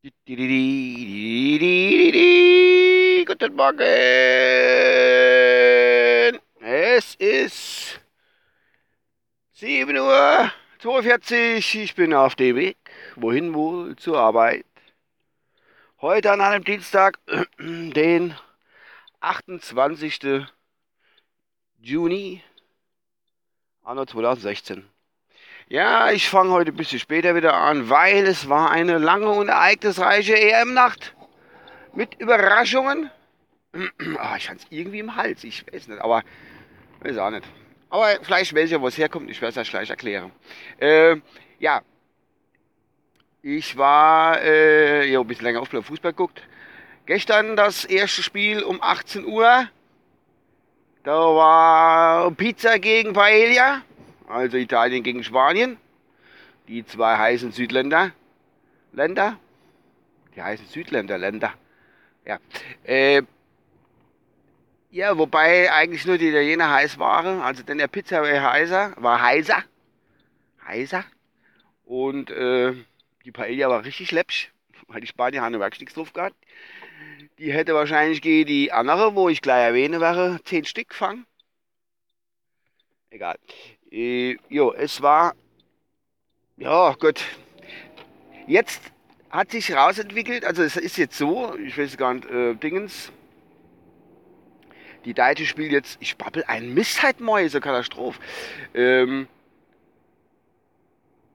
Guten Morgen. Es ist 7 Uhr 42. Ich bin auf dem Weg. Wohin wohl? Zur Arbeit. Heute an einem Dienstag, den 28. Juni, anno 2016. Ja, ich fange heute ein bisschen später wieder an, weil es war eine lange und ereignisreiche EM-Nacht mit Überraschungen. Ah, ich fand es irgendwie im Hals, ich weiß nicht, aber weiß auch nicht. Aber vielleicht weiß ich ja, wo es herkommt, ich werde es euch gleich erklären. Äh, ja, ich war äh, ja, ein bisschen länger auf Fußball geguckt. Gestern das erste Spiel um 18 Uhr. Da war Pizza gegen Paella also Italien gegen Spanien. Die zwei heißen Südländer. Länder. Die heißen Südländer Länder. Ja. Äh, ja, wobei eigentlich nur die Italiener heiß waren. Also denn der Pizza war heißer, war heißer. Heißer. Und äh, die Paella war richtig läppsch, weil die Spanier haben überhaupt nichts drauf gehabt. Die hätte wahrscheinlich die andere, wo ich gleich erwähne wäre, zehn Stück fangen. Egal. Äh, jo, es war, ja gut, jetzt hat sich rausentwickelt, also es ist jetzt so, ich weiß gar nicht, äh, Dingens, die Deutsche spielt jetzt, ich babbel ein Mist halt Mäuse, Katastrophe. Ähm,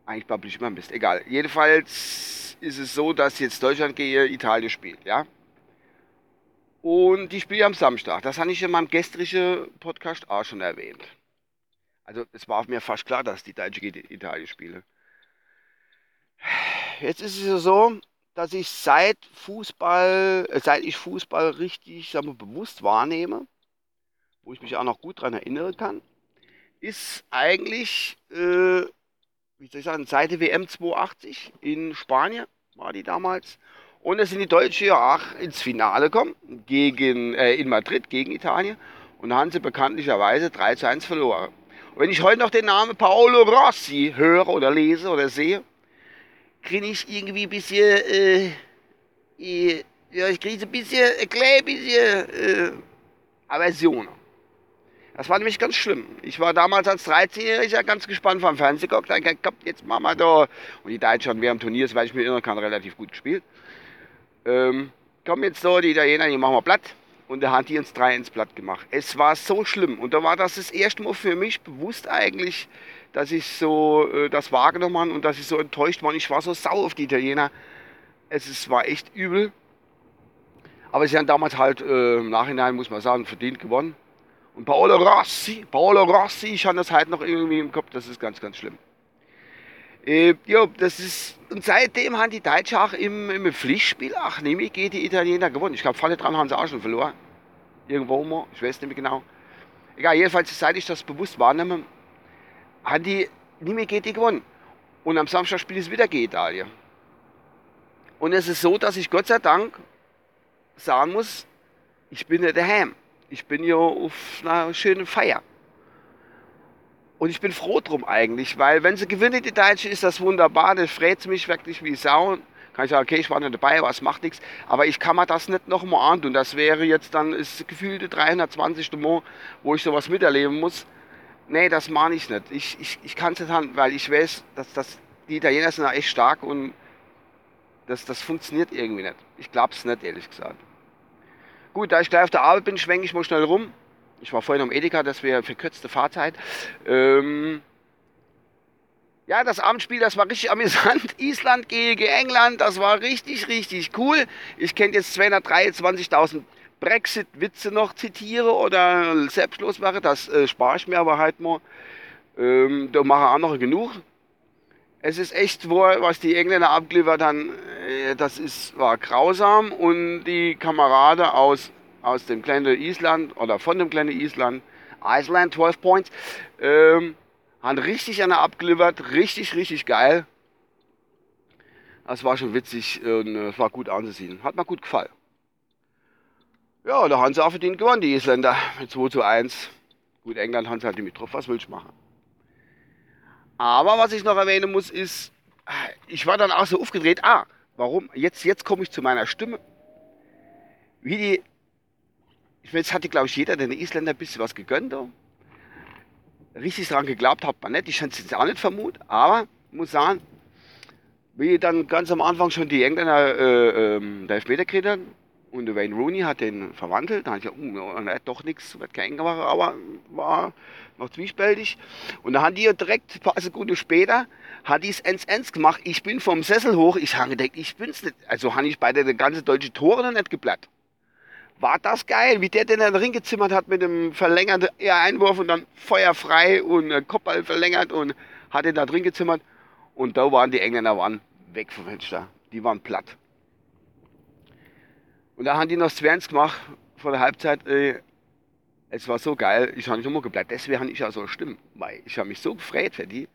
eigentlich babbel ich immer Mist, egal. Jedenfalls ist es so, dass jetzt Deutschland gegen Italien spielt, ja. Und die spielen am Samstag. Das habe ich in meinem gestrigen Podcast auch schon erwähnt. Also es war mir fast klar, dass die Deutsche gegen Italien spiele. Jetzt ist es so, dass ich seit Fußball, äh, seit ich Fußball richtig sagen wir, bewusst wahrnehme, wo ich mich auch noch gut daran erinnern kann, ist eigentlich, äh, wie soll ich sagen, seit der WM 82 in Spanien war die damals. Und es sind die Deutschen ja auch ins Finale gekommen, gegen, äh, in Madrid gegen Italien. Und da haben sie bekanntlicherweise 3 zu 1 verloren. Und wenn ich heute noch den Namen Paolo Rossi höre oder lese oder sehe, kriege ich irgendwie ein bisschen, äh, äh, ja, ich kriege ein bisschen, ein klein bisschen äh, Aversion. Das war nämlich ganz schlimm. Ich war damals als 13-Jähriger ganz gespannt vom Fernsehen geguckt. Ich gedacht, jetzt wir da. Und die Deutschen während dem Turnier, weil ich mir erinnern kann, relativ gut gespielt. Ähm, kommen jetzt so, die Italiener, die machen wir platt und der hat die ins 3 ins Blatt gemacht. Es war so schlimm und da war das das erste Mal für mich bewusst eigentlich, dass ich so äh, das wahrgenommen habe und dass ich so enttäuscht war. Ich war so sau auf die Italiener. Es ist, war echt übel. Aber sie haben damals halt äh, im Nachhinein, muss man sagen, verdient gewonnen. Und Paolo Rossi, Paolo Rossi, ich habe das halt noch irgendwie im Kopf, das ist ganz, ganz schlimm. Äh, ja, das ist, und seitdem haben die Deutschen auch im, im Pflichtspiel, ach, nämlich gegen die Italiener gewonnen. Ich glaube, vorne dran haben sie auch schon verloren irgendwo immer, ich weiß nicht mehr genau. Egal, jedenfalls, seit ich das bewusst wahrnehme, haben die nie mehr GT gewonnen. Und am Samstag spielt es wieder gegen Italien. Und es ist so, dass ich Gott sei Dank sagen muss, ich bin nicht daheim. Ich bin hier auf einer schönen Feier. Und ich bin froh drum eigentlich, weil wenn sie gewinnen, die Deutschen, ist das wunderbar. Das freut mich wirklich wie Sau kann ich sagen, okay, ich war nicht dabei, aber es macht nichts. Aber ich kann mir das nicht nochmal antun. Das wäre jetzt dann das gefühlte 320. Mal, wo ich sowas miterleben muss. Nee, das mache ich nicht. Ich, ich, ich kann es nicht haben, weil ich weiß, dass, dass die Italiener sind echt stark und das, das funktioniert irgendwie nicht. Ich glaube es nicht, ehrlich gesagt. Gut, da ich gleich auf der Arbeit bin, schwenke ich mal schnell rum. Ich war vorhin am Edeka, das wäre verkürzte Fahrzeit. Ähm, ja, das Abendspiel, das war richtig amüsant. Island gegen England, das war richtig, richtig cool. Ich kenne jetzt 223.000 Brexit-Witze noch zitiere oder selbst losmache. Das äh, spare ich mir aber halt mal. Ähm, da mache auch noch genug. Es ist echt wohl, was die Engländer abgeliefert haben, äh, das ist, war grausam. Und die Kameraden aus, aus dem kleinen Island oder von dem kleinen Island, Iceland 12 Points, ähm, haben richtig einer abgeliefert, richtig, richtig geil. Das war schon witzig und es war gut anzusehen. Hat mir gut gefallen. Ja, da haben sie auch verdient gewonnen, die Isländer, mit 2 zu 1. Gut, England haben sie halt nicht drauf, was will ich machen. Aber was ich noch erwähnen muss, ist, ich war dann auch so aufgedreht, ah, warum, jetzt, jetzt komme ich zu meiner Stimme. Wie die, ich meine, jetzt hatte, glaube ich, jeder den Isländer ein bisschen was gegönnt. Da. Richtig daran geglaubt hat man nicht. Ich hätte es jetzt auch nicht vermutet, aber ich muss sagen, wie dann ganz am Anfang schon die Engländer äh, ähm, der Elfmeter gekriegt und Wayne Rooney hat den verwandelt, dann habe ich gedacht, uh, doch nichts, wird kein gemacht, aber war noch zwiespältig. Und da haben die ja direkt ein paar Sekunden später, hat die es 1-1 gemacht. Ich bin vom Sessel hoch, ich habe gedacht, ich bin's nicht. Also habe ich bei der ganzen deutschen Tore noch nicht geblättert. War das geil, wie der den in den Ring gezimmert hat mit dem verlängerten Einwurf und dann feuerfrei und äh, Kopfball verlängert und hat den da drin gezimmert. Und da waren die Engländer waren weg vom Fenster. Die waren platt. Und da haben die noch 20 gemacht vor der Halbzeit. Äh, es war so geil, ich habe nicht immer gebleibt. Deswegen habe ich auch so eine Stimme, weil ich habe mich so gefreut für die.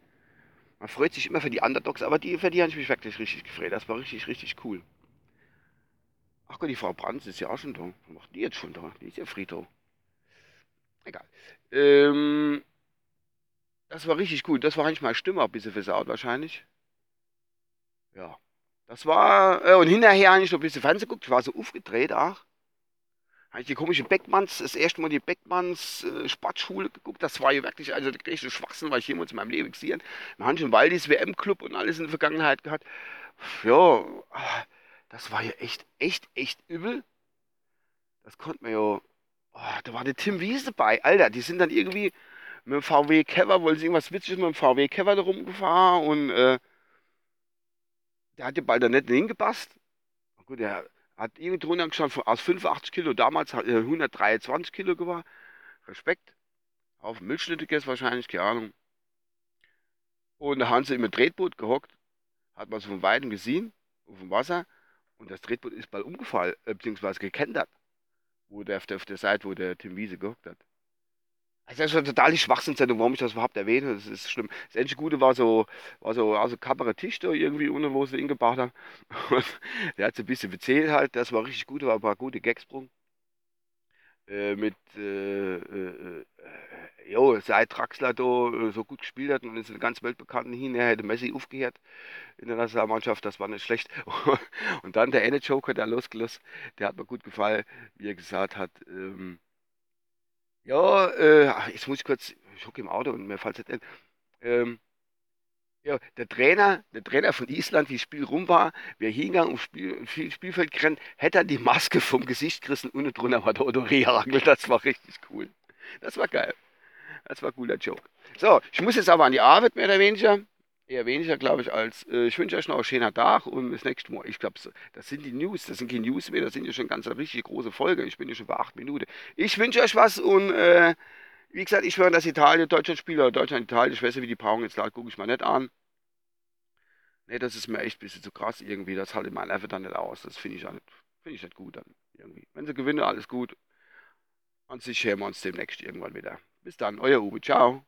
Man freut sich immer für die Underdogs, aber die, für die habe ich mich wirklich richtig gefreut. Das war richtig, richtig cool. Ach Gott, die Frau Brands ist ja auch schon da. Was macht die jetzt schon da? Die ist ja Friedhof. Egal. Ähm, das war richtig gut. Das war eigentlich meine Stimme ein bisschen versaut wahrscheinlich. Ja. Das war, äh, und hinterher habe ich noch ein bisschen Fernsehen geguckt. Ich war so aufgedreht auch. Habe ich die komische Beckmanns, das erste Mal die Beckmanns äh, Sportschule geguckt. Das war ja wirklich, also der größte Schwachsinn, weil ich jemals in meinem Leben gesehen Wir haben schon Waldis WM-Club und alles in der Vergangenheit gehabt. Ja, das war ja echt, echt, echt übel. Das konnte man ja. Oh, da war der Tim Wiese dabei. Alter, die sind dann irgendwie mit dem VW Kever, wollen sie irgendwas Witziges mit dem VW Kever da rumgefahren und äh, der hat den Ball da nicht hingepasst. Gut, der hat irgendwie drunter gestanden, aus 85 Kilo, damals hat er 123 Kilo gewesen. Respekt. Auf Milchschnitte gegessen wahrscheinlich, keine Ahnung. Und da haben sie im Tretboot gehockt, hat man so von Weitem gesehen, auf dem Wasser. Und das Tretboot ist bald umgefallen, äh, beziehungsweise gekentert. Wo der auf der, auf der Seite, wo der Tim Wiese gehockt hat. Also das ist eine totale Schwachsinnssendung, warum ich das überhaupt erwähne. Das ist schlimm. Das einzige Gute war so, war so also Kabarettist da irgendwie unten, wo sie ihn gebracht haben. Und der hat so ein bisschen erzählt halt, das war richtig gut, war ein paar gute Gags äh, mit äh, äh, äh, jo, seit Draxler da äh, so gut gespielt hat und ist in der ganz weltbekannten hin, er hätte Messi aufgehört in der Nationalmannschaft, das war nicht schlecht. und dann der Ende Joker, der losgelassen, der hat mir gut gefallen, wie er gesagt hat, ähm, ja, äh, jetzt muss ich kurz, ich hocke im Auto und mir fällt es nicht. Ähm, ja, der Trainer, der Trainer von Island, wie das Spiel rum war, wer hingegangen ums Spiel, Spielfeld gerannt, hätte er die Maske vom Gesicht gerissen und drunter war der Otto Rehagel. Das war richtig cool. Das war geil. Das war ein cooler Joke. So, ich muss jetzt aber an die Arbeit, mehr oder weniger eher weniger, glaube ich, als äh, ich wünsche euch noch einen schönen Tag und das nächste Mal. Ich glaube, das sind die News, das sind keine News mehr, das sind ja schon ganz eine richtig große Folge. Ich bin ja schon bei acht Minuten. Ich wünsche euch was und äh, wie gesagt, ich höre, dass Italien Deutschland spielt oder Deutschland Italien. Ich weiß nicht, wie die Paarung jetzt lag, gucke ich mal nicht an. Ne, das ist mir echt ein bisschen zu krass irgendwie. Das halte mein Neffe dann nicht aus. Das finde ich, nicht, find ich nicht gut dann irgendwie. Wenn sie gewinnen, alles gut. Sich hören wir uns demnächst irgendwann wieder. Bis dann, euer Uwe. Ciao.